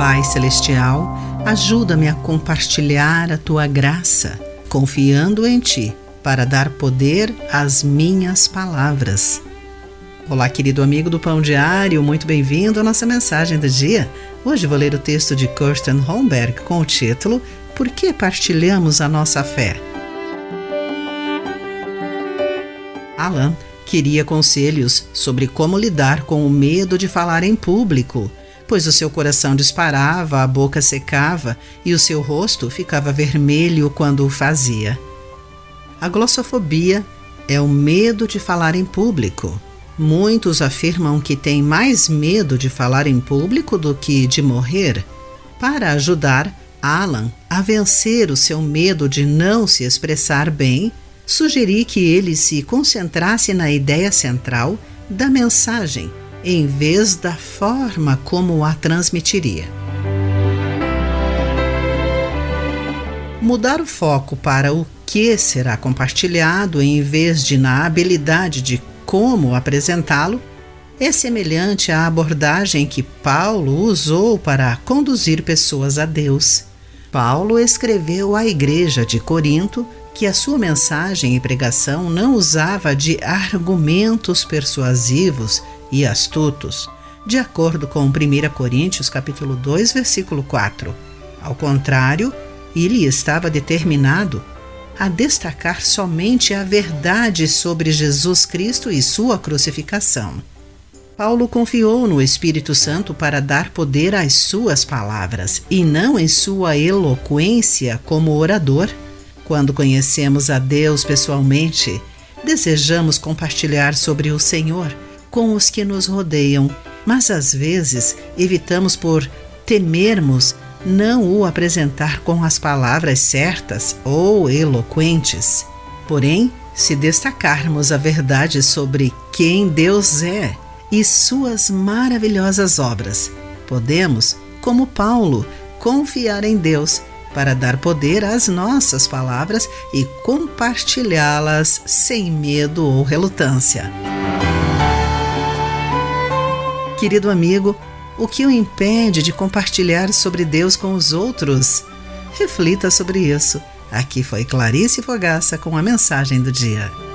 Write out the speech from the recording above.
Pai Celestial, ajuda-me a compartilhar a tua graça, confiando em ti para dar poder às minhas palavras. Olá, querido amigo do Pão Diário, muito bem-vindo à nossa mensagem do dia. Hoje vou ler o texto de Kirsten Holmberg com o título Por que partilhamos a nossa fé? Alan queria conselhos sobre como lidar com o medo de falar em público, pois o seu coração disparava, a boca secava e o seu rosto ficava vermelho quando o fazia. A glossofobia é o medo de falar em público. Muitos afirmam que têm mais medo de falar em público do que de morrer. Para ajudar Alan a vencer o seu medo de não se expressar bem, sugeri que ele se concentrasse na ideia central da mensagem, em vez da forma como a transmitiria. Mudar o foco para o que será compartilhado em vez de na habilidade de como apresentá-lo é semelhante à abordagem que Paulo usou para conduzir pessoas a Deus. Paulo escreveu à igreja de Corinto que a sua mensagem e pregação não usava de argumentos persuasivos e astutos, de acordo com 1 Coríntios capítulo 2, versículo 4. Ao contrário, ele estava determinado a destacar somente a verdade sobre Jesus Cristo e sua crucificação. Paulo confiou no Espírito Santo para dar poder às suas palavras e não em sua eloquência como orador. Quando conhecemos a Deus pessoalmente, desejamos compartilhar sobre o Senhor com os que nos rodeiam, mas às vezes evitamos por temermos não o apresentar com as palavras certas ou eloquentes. Porém, se destacarmos a verdade sobre quem Deus é e suas maravilhosas obras, podemos, como Paulo, confiar em Deus para dar poder às nossas palavras e compartilhá-las sem medo ou relutância. Querido amigo, o que o impede de compartilhar sobre Deus com os outros? Reflita sobre isso. Aqui foi Clarice Fogaça com a mensagem do dia.